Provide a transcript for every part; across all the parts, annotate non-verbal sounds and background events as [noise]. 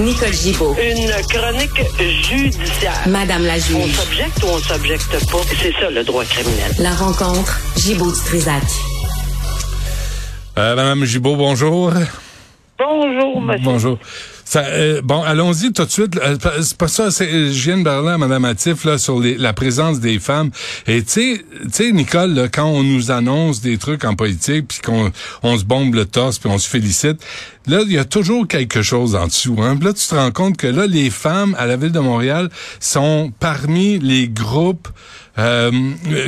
Nicole Gibaud. Une chronique judiciaire. Madame la On juge. s'objecte ou on s'objecte pas? C'est ça le droit criminel. La rencontre, Gibaud du Trisac. Euh, Madame Gibault, bonjour. Bonjour, monsieur. Bonjour. Ça, euh, bon, allons-y tout de suite. Euh, C'est pas ça. C'est, je viens de parler à Mme là, sur les- la présence des femmes. Et tu sais, tu sais, Nicole, là, quand on nous annonce des trucs en politique, puis qu'on on se bombe le torse, puis on se félicite, là, il y a toujours quelque chose en dessous. Hein? Là, tu te rends compte que là, les femmes à la ville de Montréal sont parmi les groupes euh,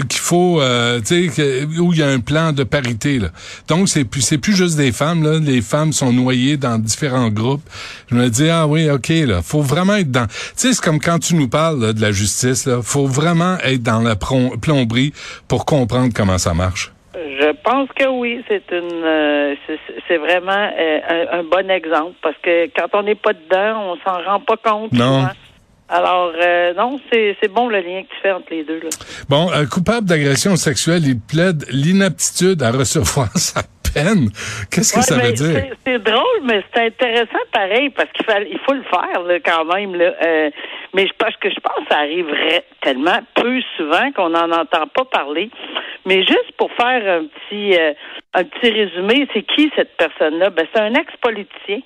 qu'il faut, euh, tu sais, où il y a un plan de parité. Là. Donc, c'est plus, c'est plus juste des femmes. Là. Les femmes sont noyées dans différents groupes. Je me dis, ah oui, OK, là, faut vraiment être dans... Tu sais, c'est comme quand tu nous parles là, de la justice, là, faut vraiment être dans la plomberie pour comprendre comment ça marche. Je pense que oui, c'est une, euh, c'est- vraiment euh, un, un bon exemple parce que quand on n'est pas dedans, on s'en rend pas compte. Non. souvent. Alors euh, non, c'est c'est bon le lien que tu fais entre les deux là. Bon, un coupable d'agression sexuelle, il plaide l'inaptitude à recevoir [laughs] sa peine. Qu'est-ce que Ouais, ça veut dire? c'est- drôle, mais c'est intéressant pareil parce qu'il faut, il faut le faire là, quand même. Là. Euh, mais je pense que je pense que ça arriverait tellement peu souvent qu'on n'en entend pas parler. Mais juste pour faire un petit euh, un petit résumé, c'est qui cette personne-là? Ben c'est un ex-politicien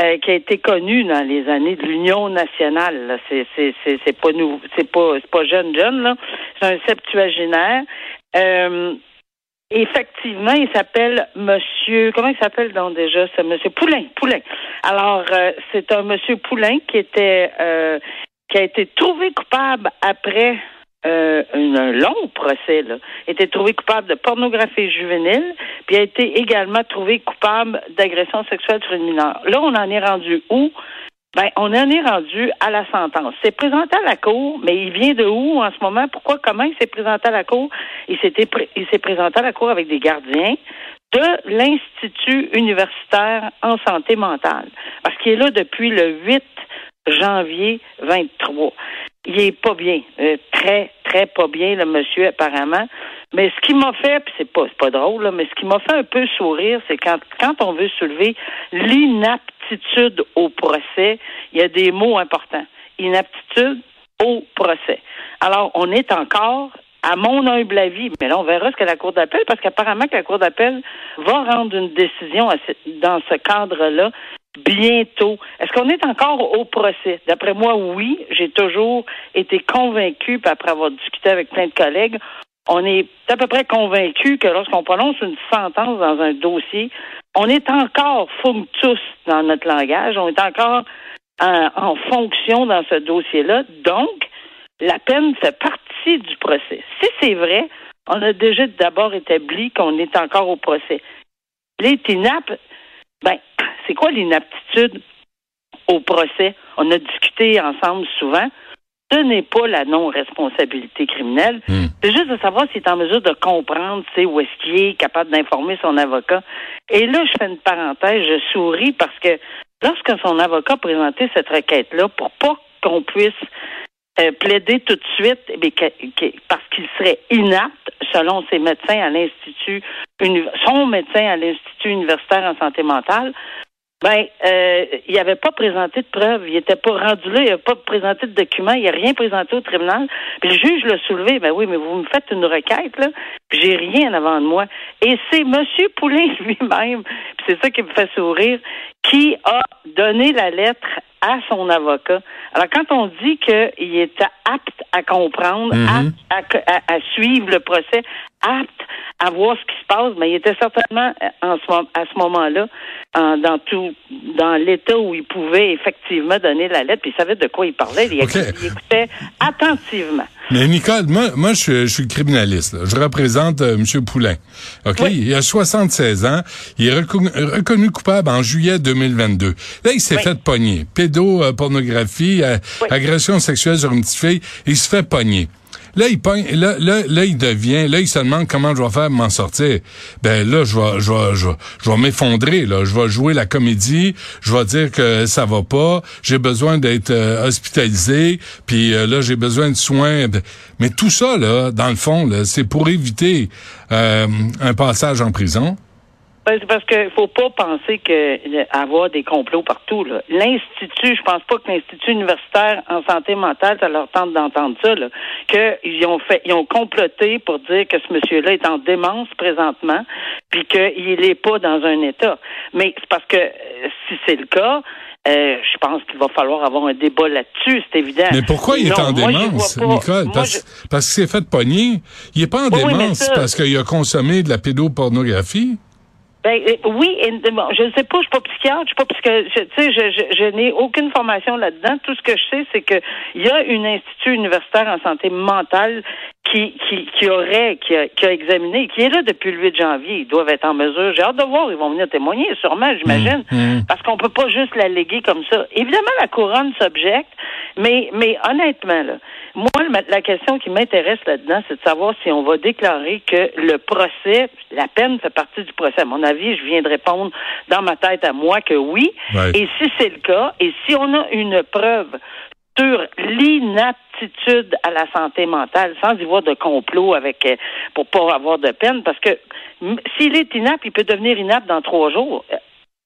euh, qui a été connu dans les années de l'Union nationale. C'est pas nouveau, c'est pas c'est pas jeune jeune là. C'est un septuagénaire. Euh, Effectivement, il s'appelle Monsieur. Comment il s'appelle donc déjà C'est Monsieur Poulain. Poulain. Alors, euh, c'est un Monsieur Poulain qui était euh, qui a été trouvé coupable après euh, un, un long procès. Là, a été trouvé coupable de pornographie juvénile, puis a été également trouvé coupable d'agression sexuelle sur une mineure. Là, on en est rendu où? Ben, on en est rendu à la sentence. C'est présenté à la cour, mais il vient de où en ce moment? Pourquoi? Comment il s'est présenté à la cour? Il s'est présenté à la cour avec des gardiens de l'Institut universitaire en santé mentale. Parce qu'il est là depuis le 8 janvier 23. Il est pas bien. Euh, très, très pas bien, le monsieur, apparemment. Mais ce qui m'a fait, puis c'est pas, pas drôle, là, mais ce qui m'a fait un peu sourire, c'est quand, quand on veut soulever l'inaptitude au procès, il y a des mots importants. Inaptitude au procès. Alors, on est encore, à mon humble avis, mais là, on verra ce que la Cour d'appel, parce qu'apparemment que la Cour d'appel va rendre une décision dans ce cadre-là bientôt. Est-ce qu'on est encore au procès? D'après moi, oui. J'ai toujours été convaincu, après avoir discuté avec plein de collègues, on est à peu près convaincu que lorsqu'on prononce une sentence dans un dossier, on est encore functus dans notre langage, on est encore en, en fonction dans ce dossier-là. Donc, la peine fait partie du procès. Si c'est vrai, on a déjà d'abord établi qu'on est encore au procès. Les TINAP, ben, [clears throat] c'est quoi l'inaptitude au procès? On a discuté ensemble souvent. Ce n'est pas la non-responsabilité criminelle. Hmm. C'est juste de savoir s'il est en mesure de comprendre, tu sais, où est-ce qu'il est, capable d'informer son avocat. Et là, je fais une parenthèse, je souris parce que lorsque son avocat a présenté cette requête-là, pour pas qu'on puisse euh, plaider tout de suite que- que- parce qu'il serait inapte, selon ses médecins à l'Institut, son médecin à l'Institut universitaire en santé mentale, ben, euh, il n'avait pas présenté de preuves. Il n'était pas rendu là. Il n'avait pas présenté de documents. Il n'a rien présenté au tribunal. Puis le juge l'a soulevé. Ben oui, mais vous me faites une requête, là. J'ai rien en avant de moi. Et c'est M. Poulain [laughs] lui-même, c'est ça qui me fait sourire, qui a donné la lettre à son avocat. Alors, quand on dit qu'il est apte à comprendre, Mhm. apte à, à- à suivre le procès, apte à voir ce qui se passe, mais il était certainement euh, en ce, à ce moment-là dans tout dans l'état où il pouvait effectivement donner la lettre, puis il savait de quoi il parlait. Il, écoutait attentivement. Mais Nicole, moi, moi je, suis, criminaliste. Je représente euh, M. Poulain. OK? Il a 76 ans. Il est reconnu, coupable en juillet 2022. Là, il s'est fait pogner. Pédopornographie, euh, agression sexuelle sur une petite fille. Il se fait pogner. Là, il pogne, là, là, là, il devient, là, il se demande comment je vais faire m'en sortir. Ben là, je vais, je vais, je vais, m'effondrer. Là, je vais jouer la comédie. Je vais dire que ça va pas. J'ai besoin d'être euh, hospitalisé. Puis euh, là, j'ai besoin de soins. Mais tout ça, là, dans le fond, c'est pour éviter euh, un passage en prison. Ben, c'est parce qu'il faut pas penser que avoir des complots partout. L'institut, je pense pas que l'institut universitaire en santé mentale, ça leur tente d'entendre ça. Là, qu'ils ont fait, ils ont comploté pour dire que ce monsieur-là est en démence présentement, puis qu'il n'est pas dans un état. Mais c'est parce que euh, si c'est le cas, euh, je pense qu'il va falloir avoir un débat là-dessus, c'est évident. Mais pourquoi il est en démence, Nicole? Parce, parce qu'il s'est fait pogner. Il est pas en démence parce qu'il a consommé de la pédopornographie. Ben euh, oui, je ne sais pas, je suis pas psychiatre, je suis pas tu sais, je, je, je n'ai aucune formation là-dedans. Tout ce que je sais, c'est que il y a un institut universitaire en santé mentale qui, qui, qui aurait, qui a, qui a examiné, qui est là depuis le 8 janvier. Ils doivent être en mesure. J'ai hâte de voir, ils vont venir témoigner, sûrement, j'imagine, mmh, mmh. parce qu'on peut pas juste l'alléguer comme ça. Évidemment, la couronne s'objecte, mais, mais honnêtement, là, moi, la question qui m'intéresse là-dedans, c'est de savoir si on va déclarer que le procès, la peine fait partie du procès. À mon avis, je viens de répondre dans ma tête à moi que oui. Et si c'est le cas, et si on a une preuve sur l'inaptitude à la santé mentale, sans y voir de complot avec euh, pour pas avoir de peine, parce que s'il est inapte, il peut devenir inapte dans trois jours.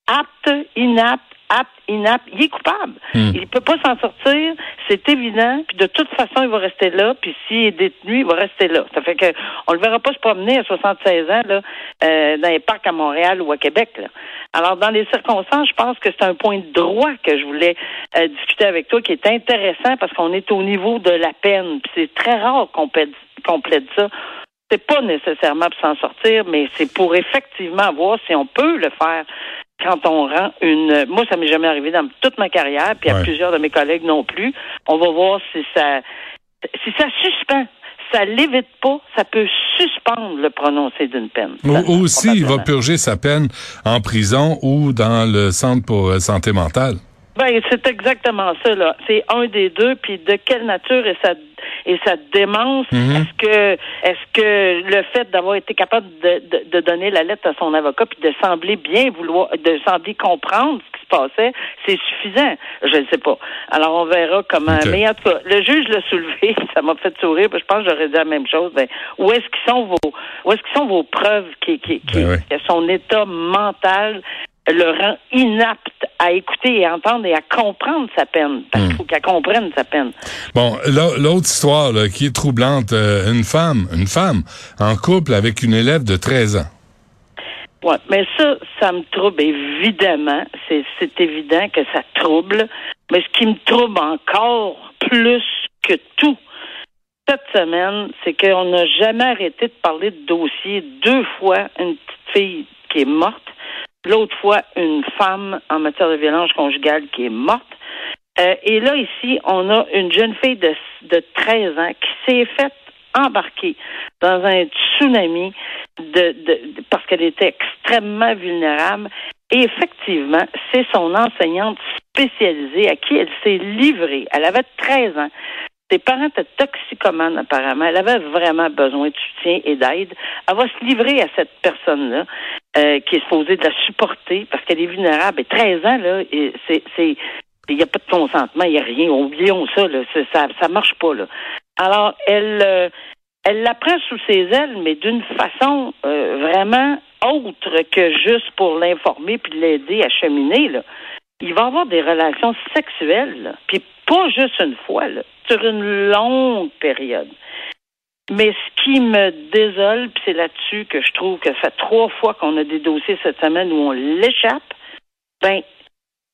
Apte, inapte, apte, inapte, il est coupable. Hmm. Il peut pas s'en sortir, c'est évident. Puis de toute façon, il va rester là. Puis s'il est détenu, il va rester là. Ça fait que on le verra pas se promener à 76 ans là, euh, dans les parcs à Montréal ou à Québec. Là. Alors dans les circonstances, je pense que c'est un point de droit que je voulais euh, discuter avec toi qui est intéressant parce qu'on est au niveau de la peine. Puis c'est très rare qu'on plaide, qu'on plaide ça c'est pas nécessairement pour s'en sortir, mais c'est pour effectivement voir si on peut le faire quand on rend une. Moi, ça m'est jamais arrivé dans toute ma carrière, puis à plusieurs de mes collègues non plus. On va voir si ça, si ça suspend. Ça l'évite pas, ça peut suspendre le prononcé d'une peine. Ou aussi, il va purger sa peine en prison ou dans le centre pour euh, santé mentale. Ben, c'est exactement ça, là. C'est un des deux, puis de quelle nature est sa et sa démence. Mhm. Est-ce que est-ce que le fait d'avoir été capable de, de, de, donner la lettre à son avocat puis de sembler bien vouloir de sembler comprendre ce qui se passait, c'est suffisant? Je ne sais pas. Alors on verra comment. Mais en tout cas, le juge l'a soulevé, [laughs] ça m'a fait sourire. Je pense que j'aurais dit la même chose. Ben, où est-ce qu'ils sont vos où est-ce qu'ils sont vos preuves qui, qui, qui, ben que son état mental? Le rend inapte à écouter et entendre et à comprendre sa peine. Parce hmm. qu'il faut qu'elle comprenne sa peine. Bon, l'autre histoire là, qui est troublante, euh, une femme, une femme en couple avec une élève de 13 ans. Oui, mais ça, ça me trouble évidemment. C'est évident que ça trouble. Mais ce qui me trouble encore plus que tout cette semaine, c'est qu'on n'a jamais arrêté de parler de dossier. Deux fois, une petite fille qui est morte l'autre fois une femme en matière de violence conjugale qui est morte. Euh, et là, ici, on a une jeune fille de, de 13 ans qui s'est faite embarquer dans un tsunami parce qu'elle était extrêmement vulnérable. Et effectivement, c'est son enseignante spécialisée à qui elle s'est livrée. Elle avait 13 ans. Ses parents étaient toxicomanes, apparemment. Elle avait vraiment besoin de soutien et d'aide. Elle va se livrer à cette personne-là, euh, qui est supposée de la supporter, parce qu'elle est vulnérable. Et 13 ans, là, c'est, c'est, il n'y a pas de consentement, il n'y a rien. Oublions ça, là. Ça, ça marche pas, là. Alors, elle, euh, elle la prend sous ses ailes, mais d'une façon euh, vraiment autre que juste pour l'informer puis l'aider à cheminer, là. Il va avoir des relations sexuelles, là. Puis pas juste une fois, là sur une longue période. Mais ce qui me désole, c'est là-dessus que je trouve que ça fait trois fois qu'on a des dossiers cette semaine où on l'échappe, ben,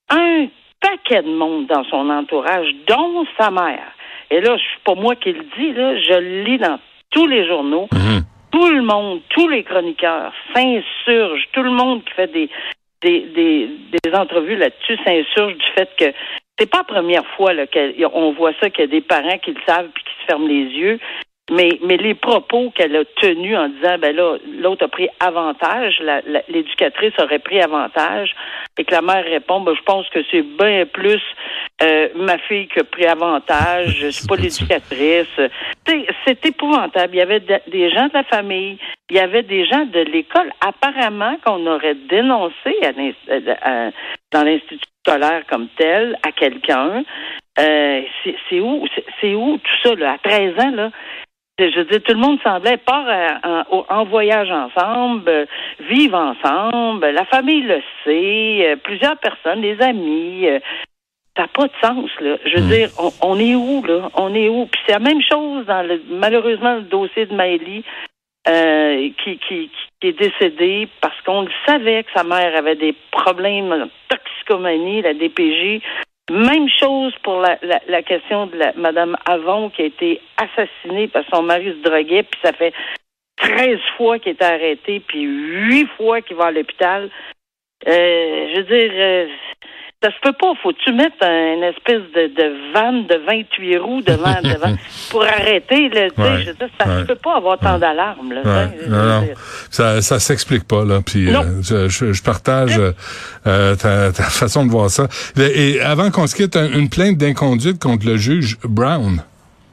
un paquet de monde dans son entourage, dont sa mère. Et là, c'est pas moi qui le dis, là, je le lis dans tous les journaux. Mhm. tout le monde, tous les chroniqueurs s'insurgent, tout le monde qui fait des, des, des, des entrevues là-dessus s'insurge du fait que c'est pas la première fois qu'on voit ça, qu'il y a des parents qui le savent puis qui se ferment les yeux. Mais, mais les propos qu'elle a tenus en disant, ben là, l'autre a pris avantage, l'éducatrice aurait pris avantage, et que la mère répond, ben, je pense que c'est bien plus euh, ma fille qui a pris avantage, c'est pas l'éducatrice. C'est épouvantable. Il y avait des gens de la famille, il y avait des gens de l'école, apparemment, qu'on aurait dénoncé dans l'institut scolaire comme tel à quelqu'un. Euh, c'est où, c'est où tout ça, là, à 13 ans, là? Je veux dire, tout le monde semblait part en, en, voyage ensemble, euh, vivre ensemble, la famille le sait, euh, plusieurs personnes, des amis. Euh, ça n'a pas de sens, là. Je veux hmm. dire, on, est où, là? On est où? Puis c'est la même chose dans le malheureusement le dossier de Maëlie. qui, qui, qui est décédée parce qu'on le savait que sa mère avait des problèmes de toxicomanie, la DPJ. Même chose pour la, la, question de la Madame Avon qui a été assassinée parce que son mari se droguait, puis ça fait 13 fois qu'il est arrêté, puis 8 fois qu'il va à l'hôpital. Euh, je veux dire, euh, ça se peut pas. Faut-tu mettre une espèce de, de vanne de 28 roues devant, [laughs] devant pour arrêter? Là, je veux dire, ça se peut pas avoir tant d'alarmes. Là, non, non. Ça, ça s'explique pas. Là. Puis, euh, je, je, partage euh, ta, ta, [laughs] façon de voir ça. Et avant qu'on se quitte, une plainte d'inconduite contre le juge Brown.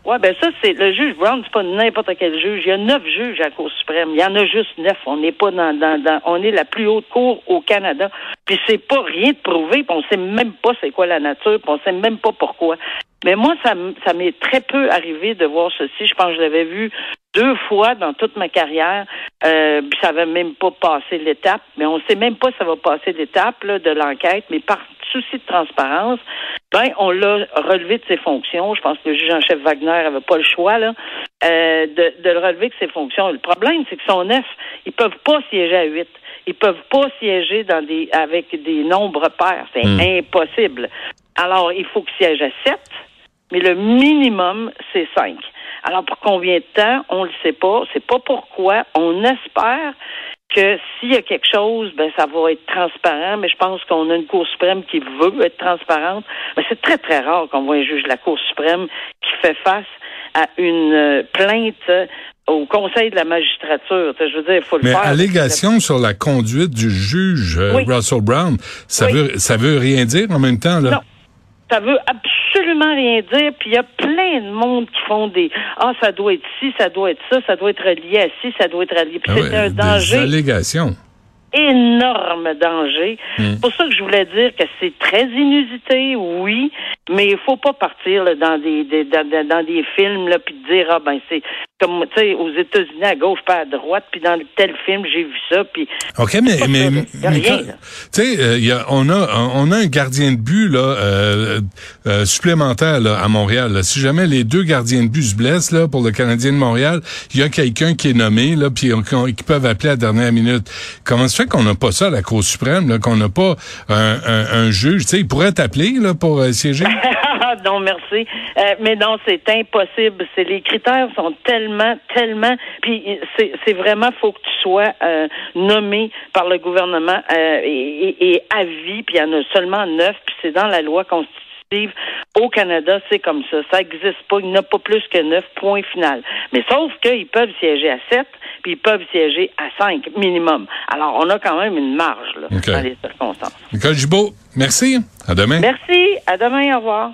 Oui, ben ça, c'est le juge Brown, c'est pas n'importe quel juge. Il y a neuf juges à la Cour suprême. Il y en a juste neuf. On n'est pas dans, dans, on est la plus haute cour au Canada. Puis c'est pas rien de prouvé, puis on sait même pas c'est quoi la nature, puis on sait même pas pourquoi. Mais moi, ça, ça m'est très peu arrivé de voir ceci. Je pense que je l'avais vu deux fois dans toute ma carrière. Euh, puis ça avait même pas passé l'étape. Mais on sait même pas si ça va passer l'étape de l'enquête. Mais par souci de transparence, ben on l'a relevé de ses fonctions. Je pense que le juge en chef Wagner avait pas le choix là euh, de, de, le relever de ses fonctions. Le problème, c'est que son neuf, ils peuvent pas siéger à huit. Ils peuvent pas siéger dans des avec des nombres pairs. C'est hmm. impossible. Alors, il faut qu'ils siègent à sept, mais le minimum, c'est cinq. Alors, pour combien de temps, on le sait pas. C'est pas pourquoi. On espère que s'il y a quelque chose, ben ça va être transparent, mais je pense qu'on a une Cour suprême qui veut être transparente. Mais c'est très, très rare qu'on voit un juge de la Cour suprême qui fait face à une euh, plainte au Conseil de la magistrature. Je veux dire, il faut le mais faire. Mais allégation sur la conduite du juge euh, Russell Brown, ça veut ça veut rien dire en même temps là? Non. Ça veut absolument rien dire. Puis il y a plein de monde qui font des ah ça doit être ci, ça doit être ça, ça doit être relié à ci, ça doit être relié. Puis ah c'est un danger. Des allégations énorme danger. Hmm. C'est pour ça que je voulais dire que c'est très inusité, oui, mais il faut pas partir là, dans des, des dans, dans, des films là puis dire ah ben c'est comme tu sais aux États-Unis à gauche pas à droite puis dans tel film j'ai vu ça puis OK mais mais, tu sais euh, on a on a un gardien de but là euh, euh, supplémentaire là, à Montréal si jamais les deux gardiens de but se blessent là pour le Canadien de Montréal il y a quelqu'un qui est nommé là puis qui peuvent appeler à la dernière minute. Comment se fait qu'on n'a pas ça à la Cour suprême qu'on n'a pas un, un, juge? Tu sais il pourrait t'appeler là pour siéger? [laughs] non, merci. Euh, mais non, c'est impossible. C'est les critères sont tellement, tellement. Puis c'est vraiment faut que tu sois euh, nommé par le gouvernement euh, et, et, à vie. Puis il y en a seulement neuf. Puis c'est dans la loi constitutive. Au Canada, c'est comme ça. Ça n'existe pas. Il n'y en a pas plus que neuf. Point final. Mais sauf qu'ils peuvent siéger à sept, puis ils peuvent siéger à cinq minimum. Alors, on a quand même une marge là, dans les circonstances. Nicole Gibault, merci. À demain. Merci. À demain. Au revoir.